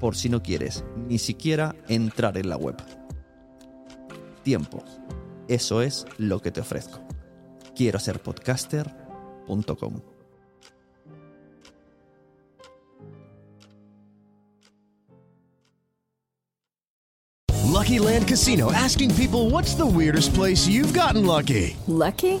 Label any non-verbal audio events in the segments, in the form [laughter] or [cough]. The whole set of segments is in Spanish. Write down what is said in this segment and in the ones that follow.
por si no quieres ni siquiera entrar en la web. Tiempo. Eso es lo que te ofrezco. Quiero ser podcaster.com. Lucky Land Casino asking people what's the weirdest place you've gotten lucky? Lucky?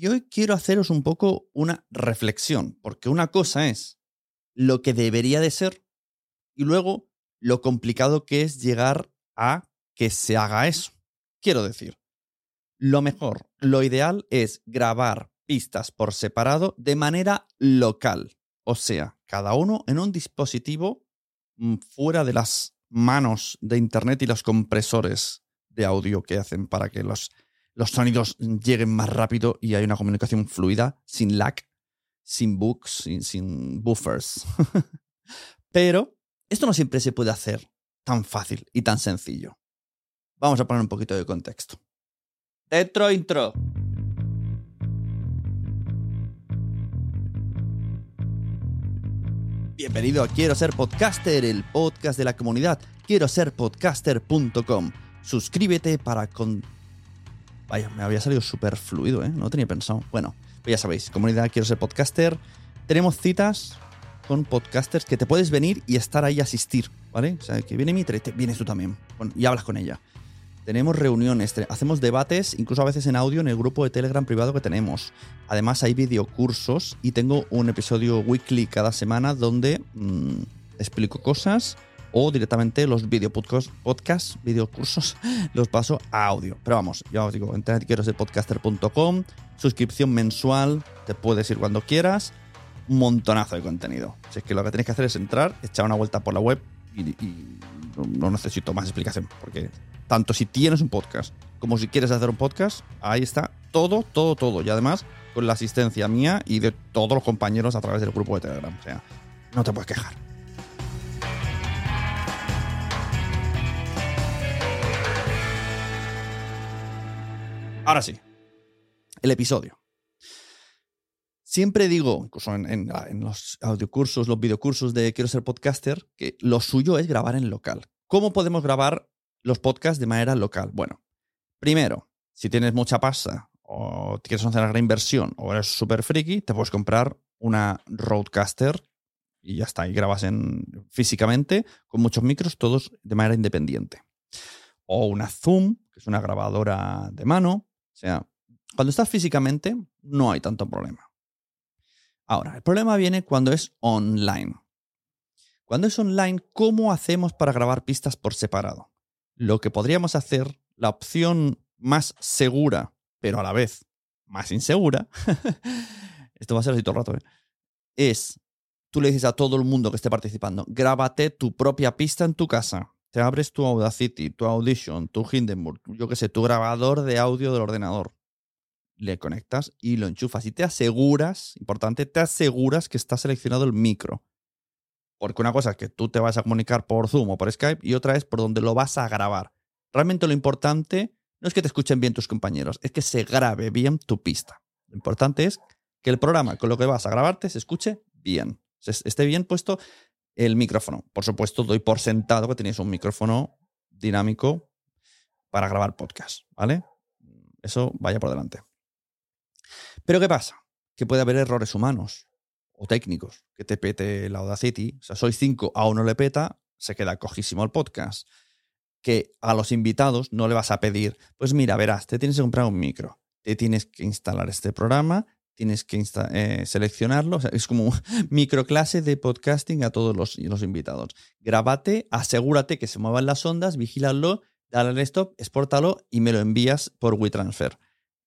y hoy quiero haceros un poco una reflexión, porque una cosa es lo que debería de ser y luego lo complicado que es llegar a que se haga eso. Quiero decir, lo mejor, lo ideal es grabar pistas por separado de manera local, o sea, cada uno en un dispositivo mm, fuera de las manos de Internet y los compresores de audio que hacen para que los, los sonidos lleguen más rápido y hay una comunicación fluida, sin lag, sin bugs, sin, sin buffers. [laughs] Pero esto no siempre se puede hacer tan fácil y tan sencillo. Vamos a poner un poquito de contexto. Dentro intro. Bienvenido a Quiero ser podcaster, el podcast de la comunidad quiero ser podcaster.com. Suscríbete para con Vaya, me había salido súper fluido, ¿eh? No tenía pensado. Bueno, pues ya sabéis, comunidad quiero ser podcaster. Tenemos citas con podcasters que te puedes venir y estar ahí a asistir, ¿vale? O sea, que viene mi te vienes tú también y hablas con ella. Tenemos reuniones, hacemos debates, incluso a veces en audio en el grupo de Telegram privado que tenemos. Además hay videocursos y tengo un episodio weekly cada semana donde mmm, explico cosas o directamente los video podcast, videocursos, [laughs] los paso a audio. Pero vamos, ya os digo, internet quiero ser suscripción mensual, te puedes ir cuando quieras, un montonazo de contenido. Es que lo que tenéis que hacer es entrar, echar una vuelta por la web y, y no necesito más explicación, porque tanto si tienes un podcast como si quieres hacer un podcast, ahí está todo, todo, todo. Y además con la asistencia mía y de todos los compañeros a través del grupo de Telegram. O sea, no te puedes quejar. Ahora sí, el episodio. Siempre digo, incluso en, los audiocursos, los videocursos de Quiero ser podcaster, que lo suyo es grabar en local. ¿Cómo podemos grabar los podcasts de manera local? Bueno, primero, si tienes mucha pasta o quieres hacer una gran inversión o eres súper friki, te puedes comprar una Roadcaster y ya está, y grabas en, físicamente con muchos micros, todos de manera independiente. O una Zoom, que es una grabadora de mano. O sea, cuando estás físicamente, no hay tanto problema. Ahora, el problema viene cuando es online. Cuando es online, ¿cómo hacemos para grabar pistas por separado? Lo que podríamos hacer, la opción más segura, pero a la vez más insegura, [laughs] esto va a ser así todo el rato, ¿eh? es, tú le dices a todo el mundo que esté participando, grábate tu propia pista en tu casa. Te abres tu Audacity, tu Audition, tu Hindenburg, yo qué sé, tu grabador de audio del ordenador. Le conectas y lo enchufas y te aseguras, importante, te aseguras que está seleccionado el micro. Porque una cosa es que tú te vas a comunicar por Zoom o por Skype y otra es por donde lo vas a grabar. Realmente lo importante no es que te escuchen bien tus compañeros, es que se grabe bien tu pista. Lo importante es que el programa con lo que vas a grabarte se escuche bien. Esté bien puesto el micrófono. Por supuesto, doy por sentado que tenéis un micrófono dinámico para grabar podcast, ¿vale? Eso vaya por delante. Pero ¿qué pasa? Que puede haber errores humanos o técnicos, que te pete la Audacity. O sea, soy 5, a uno le peta, se queda cojísimo el podcast. Que a los invitados no le vas a pedir, pues mira, verás, te tienes que comprar un micro, te tienes que instalar este programa, tienes que eh, seleccionarlo. Es como [laughs] microclase de podcasting a todos los, invitados. Grábate, asegúrate que se muevan las ondas, vigílalo, dale al stop, exportalo y me lo envías por WeTransfer.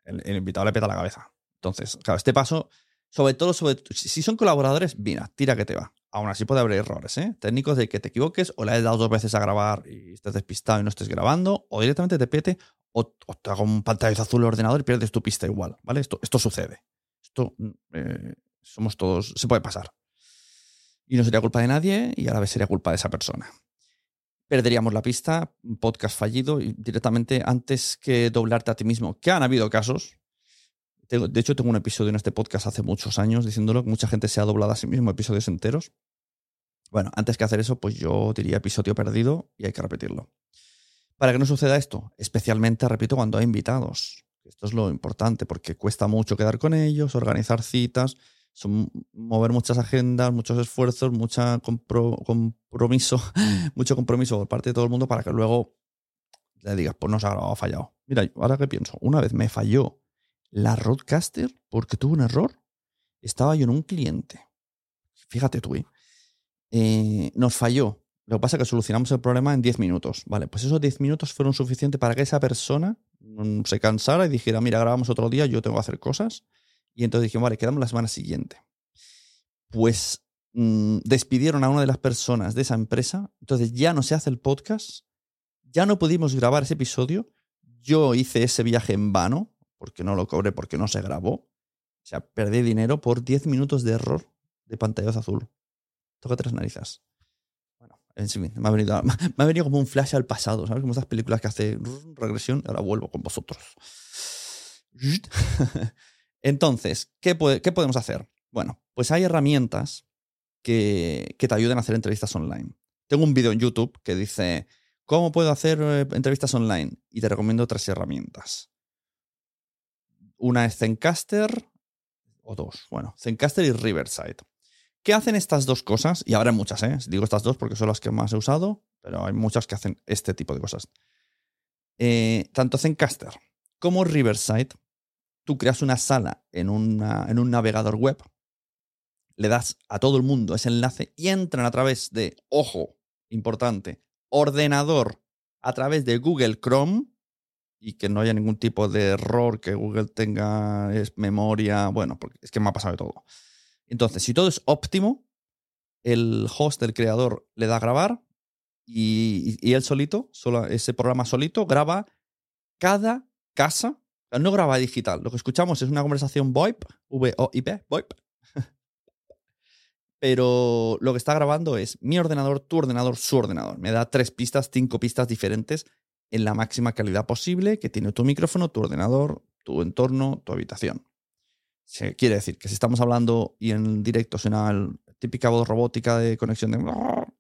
El, el invitado le peta la cabeza. Entonces, claro, este paso, sobre todo, sobre, si son colaboradores, mira, tira que te va. Aún así puede haber errores, ¿eh? Técnicos de que te equivoques o le hayas dado dos veces a grabar y estés despistado y no estés grabando, o directamente te pete o, o te haga un pantallazo azul el ordenador y pierdes tu pista igual, ¿vale? Esto, esto sucede. Esto mm, eh, somos todos, se puede pasar. Y no sería culpa de nadie y a la vez sería culpa de esa persona. Perderíamos la pista, podcast fallido y directamente antes que doblarte a ti mismo, que han habido casos. De hecho, tengo un episodio en este podcast hace muchos años diciéndolo, mucha gente se ha doblado a sí mismo episodios enteros. Bueno, antes que hacer eso, pues yo diría episodio perdido y hay que repetirlo. Para que no suceda esto, especialmente, repito, cuando hay invitados. Esto es lo importante porque cuesta mucho quedar con ellos, organizar citas, son mover muchas agendas, muchos esfuerzos, mucha compro- compromiso, [laughs] mucho compromiso por parte de todo el mundo para que luego le digas, pues no se ha fallado. Mira, ahora que pienso, una vez me falló la Roadcaster porque tuvo un error. Estaba yo en un cliente. Fíjate tú, ¿eh? Eh, nos falló. Lo que pasa es que solucionamos el problema en 10 minutos. Vale, pues esos 10 minutos fueron suficientes para que esa persona mm, se cansara y dijera, mira, grabamos otro día, yo tengo que hacer cosas. Y entonces dijimos, vale, quedamos la semana siguiente. Pues mm, despidieron a una de las personas de esa empresa, entonces ya no se hace el podcast, ya no pudimos grabar ese episodio, yo hice ese viaje en vano, porque no lo cobré, porque no se grabó. O sea, perdí dinero por 10 minutos de error de pantallazo azul. Toca tres narices. En fin, me ha, venido, [laughs] me venido como un flash al pasado, ¿sabes? Como esas películas que hace regresión ahora vuelvo con vosotros. [laughs] Entonces, ¿qué, qué podemos hacer? Bueno, pues hay herramientas que, que te ayuden a hacer entrevistas online. Tengo un vídeo en YouTube que dice, ¿cómo puedo hacer eh, entrevistas online? Y te recomiendo tres herramientas. Una es Zencaster, o dos, bueno, Zencaster y Riverside. ¿Qué hacen estas dos cosas? Y habrá muchas, ¿eh? Digo estas dos porque son las que más he usado, pero hay muchas que hacen este tipo de cosas. Eh, tanto Zencaster como Riverside, tú creas una sala en, una- en un navegador web, le das a todo el mundo ese enlace y entran a través de, ojo, importante, ordenador, a través de Google Chrome, y que no haya ningún tipo de error que Google tenga es memoria. Bueno, porque es que me ha pasado de todo. Entonces, si todo es óptimo, el host, el creador, le da a grabar y, y él solito, solo, ese programa solito, graba cada casa. No graba digital. Lo que escuchamos es una conversación VoIP, V-O-I-P, VoIP. [laughs] Pero lo que está grabando es mi ordenador, tu ordenador, su ordenador. Me da tres pistas, cinco pistas diferentes en la máxima calidad posible que tiene tu micrófono, tu ordenador, tu entorno, tu habitación. Se quiere decir que si estamos hablando y en directo suena la típica voz robótica de conexión de...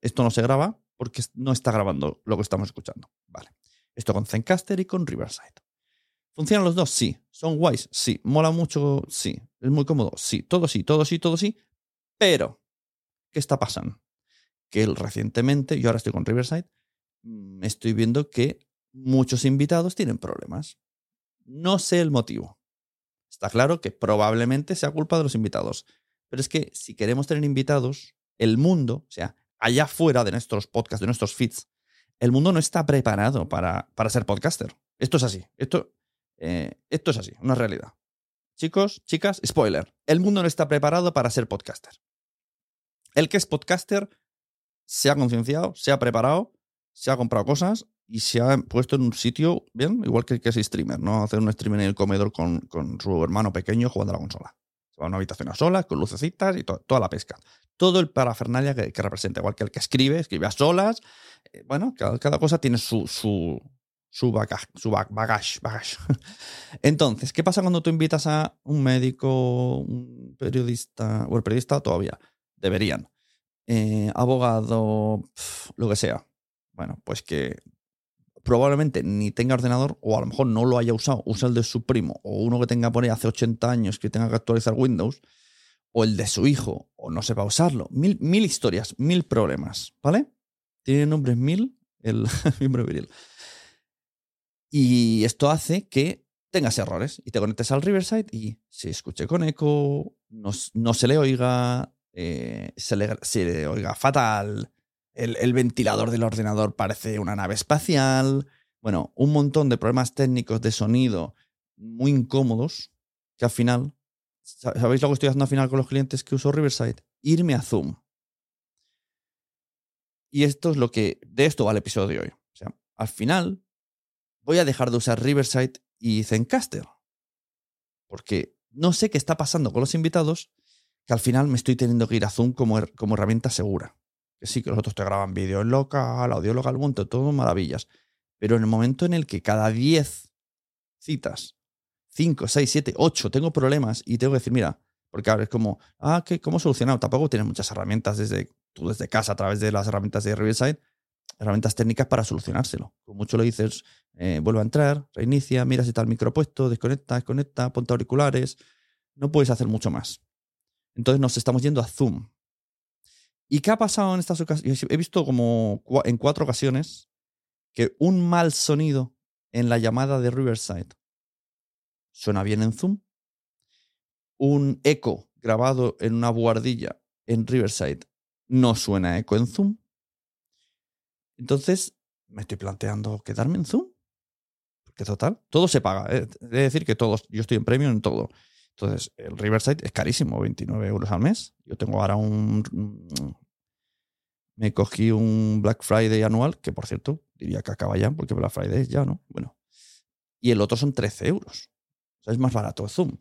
Esto no se graba porque no está grabando lo que estamos escuchando. Vale. Esto con Zencaster y con Riverside. ¿Funcionan los dos? Sí. ¿Son guays? Sí. ¿Mola mucho? Sí. ¿Es muy cómodo? Sí. Todo sí, todo sí, todo sí. Pero, ¿qué está pasando? Que recientemente, yo ahora estoy con Riverside, mm, estoy viendo que muchos invitados tienen problemas. No sé el motivo. Está claro que probablemente sea culpa de los invitados. Pero es que si queremos tener invitados, el mundo, o sea, allá fuera de nuestros podcasts, de nuestros feeds, el mundo no está preparado para, para ser podcaster. Esto es así. Esto, eh, esto es así, una realidad. Chicos, chicas, spoiler. El mundo no está preparado para ser podcaster. El que es podcaster se ha concienciado, se ha preparado, se ha comprado cosas y se ha puesto en un sitio, bien, igual que el que es streamer, ¿no? Hacer un streamer en el comedor con, con su hermano pequeño jugando a la consola. Se va a una habitación a solas, con lucecitas y toda la pesca. Todo el parafernalia que, representa, igual que el que escribe, escribe a solas. Eh, bueno, cada, cosa tiene su, su, su bagage, su bagage, bagage. [laughs] Entonces, ¿qué pasa cuando tú invitas a un médico, un periodista, o el periodista todavía? Deberían. Eh, abogado, lo que sea. Bueno, pues que probablemente ni tenga ordenador o a lo mejor no lo haya usado, usa el de su primo o uno que tenga por ahí hace 80 años que tenga que actualizar Windows o el de su hijo o no sepa usarlo. Mil, mil historias, mil problemas, ¿vale? Tiene nombres mil el [laughs] miembro viril. Y esto hace que tengas errores y te conectes al Riverside y se escuche con eco, no, no se le oiga, eh, se, le, se, le, oiga fatal, el, ventilador del ordenador parece una nave espacial, bueno, un montón de problemas técnicos de sonido muy incómodos que al final, ¿sabéis lo que estoy haciendo al final con los clientes que uso Riverside? Irme a Zoom. Y esto es lo que, de esto va el episodio de hoy. O sea, al final voy a dejar de usar Riverside y Zencaster. Porque no sé qué está pasando con los invitados, que al final me estoy teniendo que ir a Zoom como, como herramienta segura. Que sí, que los otros te graban vídeo local, audio local, monto, todo maravillas. Pero en el momento en el que cada 10 citas, 5, 6, 7, 8, tengo problemas y tengo que decir, mira, porque ahora es como, ah, ¿qué, ¿cómo solucionado? Tampoco tienes muchas herramientas desde, tú desde casa a través de las herramientas de Riverside herramientas técnicas para solucionárselo. Con mucho lo dices, eh, vuelve a entrar, reinicia, mira si está el micro puesto, desconecta, desconecta, ponte auriculares. No puedes hacer mucho más. Entonces nos estamos yendo a Zoom. ¿Y qué ha pasado en estas ocasiones? He visto como en cuatro ocasiones que un mal sonido en la llamada de Riverside suena bien en Zoom. Un eco grabado en una buhardilla en Riverside no suena eco en Zoom. Entonces, me estoy planteando quedarme en Zoom. Porque total, todo se paga. ¿eh? Es decir, que todos, yo estoy en premium en todo. Entonces, el Riverside es carísimo, 29 euros al mes. Yo tengo ahora un... Me cogí un Black Friday anual, que por cierto, diría que acaba ya, porque Black Friday ya, ¿no? Bueno. Y el otro son 13 euros. O sea, es más barato Zoom.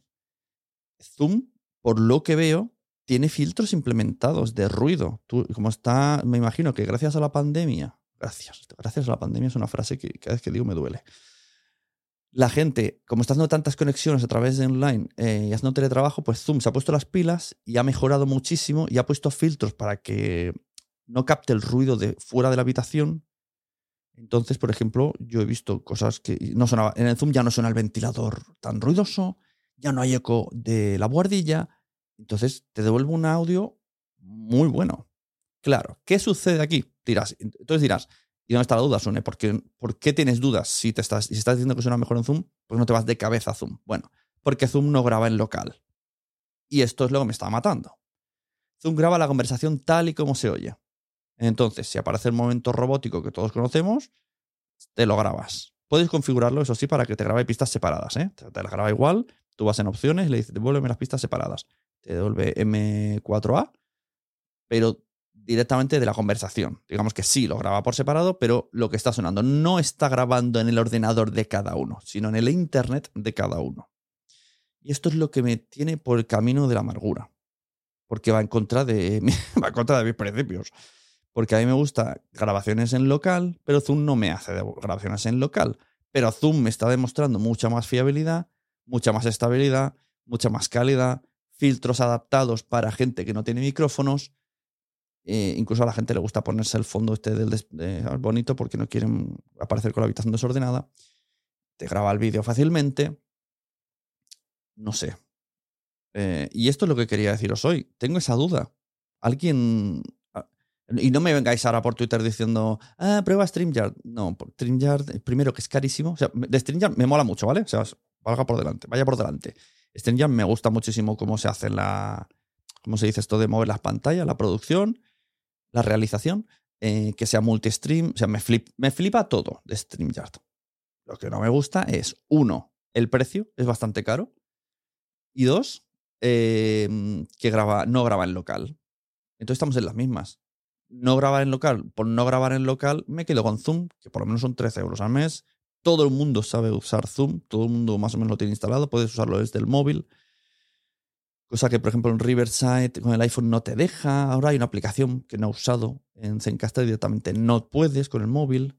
Zoom, por lo que veo, tiene filtros implementados de ruido. Como está, me imagino que gracias a la pandemia Gracias. Gracias a la pandemia es una frase que cada vez que digo me duele. La gente, como está haciendo tantas conexiones a través de online eh, y haciendo teletrabajo, pues Zoom se ha puesto las pilas y ha mejorado muchísimo y ha puesto filtros para que no capte el ruido de fuera de la habitación. Entonces, por ejemplo, yo he visto cosas que no sonaba. En el Zoom ya no suena el ventilador tan ruidoso, ya no hay eco de la buhardilla. Entonces te devuelve un audio muy bueno. Claro, ¿qué sucede aquí? Dirás, entonces dirás, ¿y dónde está la duda, Sune? ¿Por qué, ¿Por qué tienes dudas si, te estás, si estás diciendo que suena mejor en Zoom? Pues no te vas de cabeza a Zoom. Bueno, porque Zoom no graba en local. Y esto es lo que me está matando. Zoom graba la conversación tal y como se oye. Entonces, si aparece el momento robótico que todos conocemos, te lo grabas. Puedes configurarlo, eso sí, para que te grabe pistas separadas. ¿eh? Te, te las graba igual, tú vas en opciones y le dices, devuélveme las pistas separadas. Te devuelve M4A, pero directamente de la conversación. Digamos que sí, lo graba por separado, pero lo que está sonando no está grabando en el ordenador de cada uno, sino en el internet de cada uno. Y esto es lo que me tiene por el camino de la amargura. Porque va en contra de, [laughs] va en contra de mis principios. Porque a mí me gusta grabaciones en local, pero Zoom no me hace grabaciones en local. Pero Zoom me está demostrando mucha más fiabilidad, mucha más estabilidad, mucha más calidad, filtros adaptados para gente que no tiene micrófonos. Eh, incluso a la gente le gusta ponerse el fondo este del bonito porque no quieren aparecer con la habitación desordenada. Te graba el vídeo fácilmente. No sé. Eh, y esto es lo que quería deciros hoy. Tengo esa duda. Alguien. Y no me vengáis ahora por Twitter diciendo, ah, prueba StreamYard. No, StreamYard, eh, primero que es carísimo. O sea, de StreamYard me mola mucho, ¿vale? O sea, valga por delante, vaya por delante. StreamYard me gusta muchísimo cómo se hace la. ¿Cómo se dice esto de mover las pantallas, la producción, la realización? eh, que sea multi-stream. O sea, me, flip- me flipa todo de StreamYard. Lo que no me gusta es, uno, el precio es bastante caro. Y dos, eh, que graba, no graba en local. Entonces estamos en las mismas. No grabar en local. Por no grabar en local, me quedo con Zoom, que por lo menos son 13 euros al mes. Todo el mundo sabe usar Zoom, todo el mundo más o menos lo tiene instalado, puedes usarlo desde el móvil. Cosa que, por ejemplo, en Riverside con el iPhone no te deja. Ahora hay una aplicación que no he usado en Zencaster directamente. No puedes con el móvil.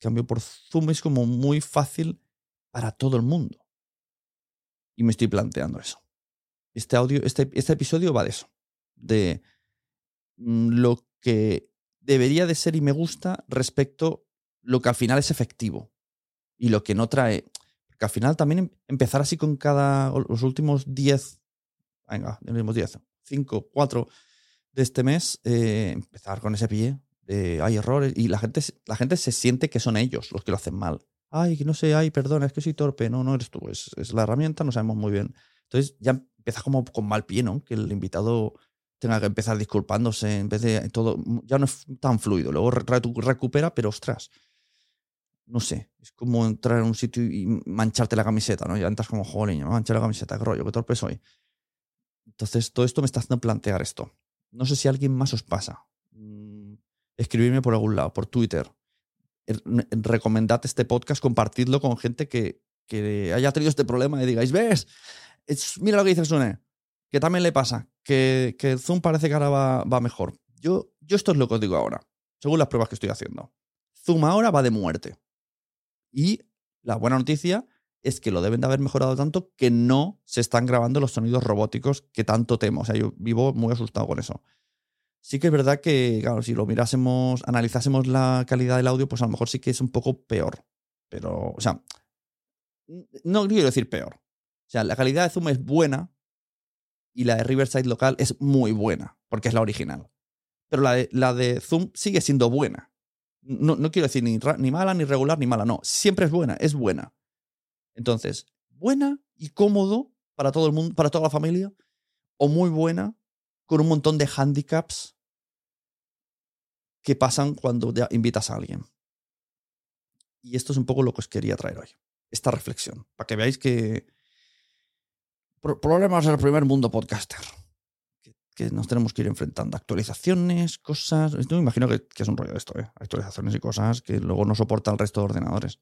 Cambio, por Zoom es como muy fácil para todo el mundo. Y me estoy planteando eso. Este audio, este, este episodio va de eso. De mm, lo que debería de ser y me gusta respecto lo que al final es efectivo. Y lo que no trae. Porque al final también em- empezar así con cada. los últimos 10. Venga, los últimos 10. 5, 4 de este mes. eh, empezar con ese pie. Hay errores. Y la gente, la gente se siente que son ellos los que lo hacen mal. Ay, que no sé, ay, perdona, es que soy torpe. No, no eres tú, es, es la herramienta, no sabemos muy bien. Entonces ya empieza como con mal pie, ¿no? Que el invitado tenga que empezar disculpándose en vez de todo. Ya no es tan fluido. Luego recupera, pero ostras. No sé. Es como entrar en un sitio y mancharte la camiseta, ¿no? Ya entras como, joder, me manché la camiseta, qué rollo, qué torpe soy. Entonces todo esto me está haciendo plantear esto. No sé si alguien más os pasa. Mm, Escribidme por algún lado, por Twitter. Er- Recomendad este podcast, compartidlo con gente que, que haya tenido este problema y digáis, ¿ves? Es- mira lo que dice Sune, que también le pasa, que, que Zoom parece que ahora va, va mejor. Yo, yo esto es lo que os digo ahora, según las pruebas que estoy haciendo. Zoom ahora va de muerte. Y la buena noticia es que lo deben de haber mejorado tanto que no se están grabando los sonidos robóticos que tanto temo. O sea, yo vivo muy asustado con eso. Sí que es verdad que, claro, si lo mirásemos, analizásemos la calidad del audio, pues a lo mejor sí que es un poco peor. Pero, o sea, no quiero decir peor. O sea, la calidad de Zoom es buena y la de Riverside local es muy buena, porque es la original. Pero la de, la de Zoom sigue siendo buena. No, no quiero decir ni, ni mala, ni regular, ni mala, no. Siempre es buena, es buena. Entonces, buena y cómodo para todo el mundo, para toda la familia, o muy buena con un montón de handicaps que pasan cuando invitas a alguien. Y esto es un poco lo que os quería traer hoy. Esta reflexión, para que veáis que pro- problemas del primer mundo podcaster. Que, que nos tenemos que ir enfrentando. Actualizaciones, cosas. Esto me imagino que, que es un rollo esto, ¿eh? Actualizaciones y cosas que luego no soporta el resto de ordenadores.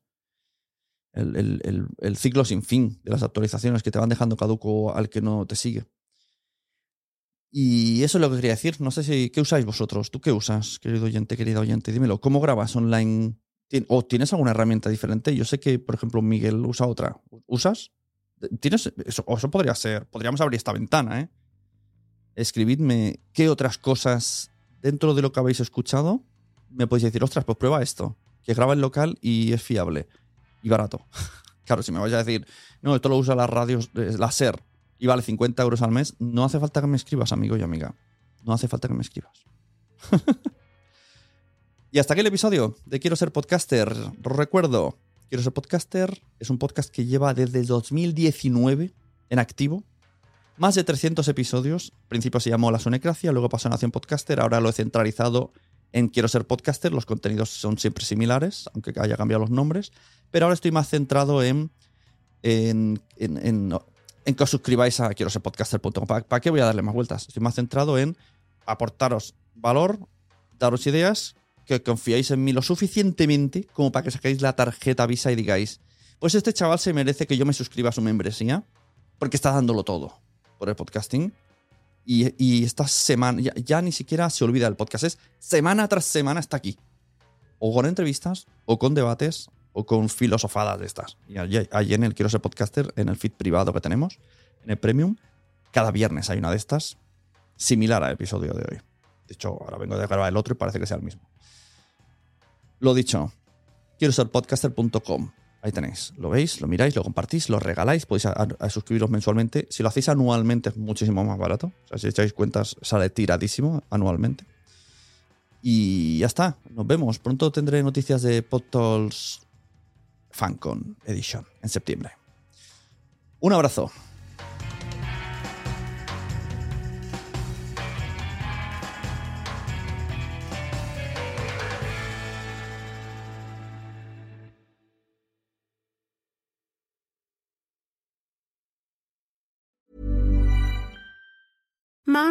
El, el- el- ciclo sin fin de las actualizaciones que te van dejando caduco al que no te sigue. Y eso es lo que quería decir. No sé si. ¿Qué usáis vosotros? ¿Tú qué usas, querido oyente, querida oyente? Dímelo. ¿Cómo grabas online? ¿Tien- ¿O tienes alguna herramienta diferente? Yo sé que, por ejemplo, Miguel usa otra. ¿Usas? ¿Tienes? Eso, eso podría ser. Podríamos abrir esta ventana, ¿eh? Escribidme qué otras cosas dentro de lo que habéis escuchado me podéis decir, ostras, pues prueba esto. Que graba en local y es fiable. Y barato. [laughs] claro, si me vais a decir, no, esto lo usa las radios, eh, la SER, y vale 50 euros al mes, no hace falta que me escribas, amigo y amiga. No hace falta que me escribas. [laughs] y hasta aquí el episodio de Quiero ser podcaster. Recuerdo, Quiero ser podcaster es un podcast que lleva desde 2019 en activo. Más de 300 episodios. Al principio se llamó La Sonecracia, luego pasó a Nación Podcaster, ahora lo he centralizado En Quiero ser podcaster los contenidos son siempre similares, aunque haya cambiado los nombres, pero ahora estoy más centrado en, en, en, que os suscribáis a quiero ser podcaster.com. ¿Para, qué voy a darle más vueltas? Estoy más centrado en aportaros valor, daros ideas, que confiéis en mí lo suficientemente como para que saquéis la tarjeta Visa y digáis, pues este chaval se merece que yo me suscriba a su membresía porque está dándolo todo por el podcasting. Y, y esta semana, ya, ya ni siquiera se olvida del podcast, es semana tras semana está aquí. O con entrevistas, o con debates, o con filosofadas de estas. Y allí, en el Quiero ser podcaster, en el feed privado que tenemos, en el premium, cada viernes hay una de estas, similar al episodio de hoy. De hecho, ahora vengo de grabar el otro y parece que sea el mismo. Lo dicho, quiero ser podcaster.com. Ahí tenéis. Lo veis, lo miráis, lo compartís, lo regaláis. Podéis suscribiros mensualmente. Si lo hacéis anualmente es muchísimo más barato. O sea, si echáis cuentas, sale tiradísimo anualmente. Y ya está. Nos vemos. Pronto tendré noticias de PodTools FanCon Edition en septiembre. Un abrazo.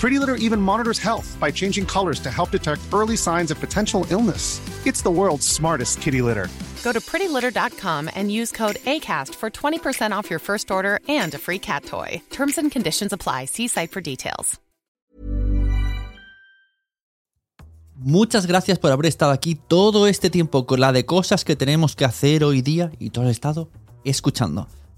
Pretty Litter even monitors health by changing colors to help detect early signs of potential illness. It's the world's smartest kitty litter. Go to prettylitter.com and use code ACAST for 20% off your first order and a free cat toy. Terms and conditions apply. See site for details. Muchas gracias por haber estado aquí todo este tiempo con la de cosas que tenemos que hacer hoy día y todo el estado escuchando.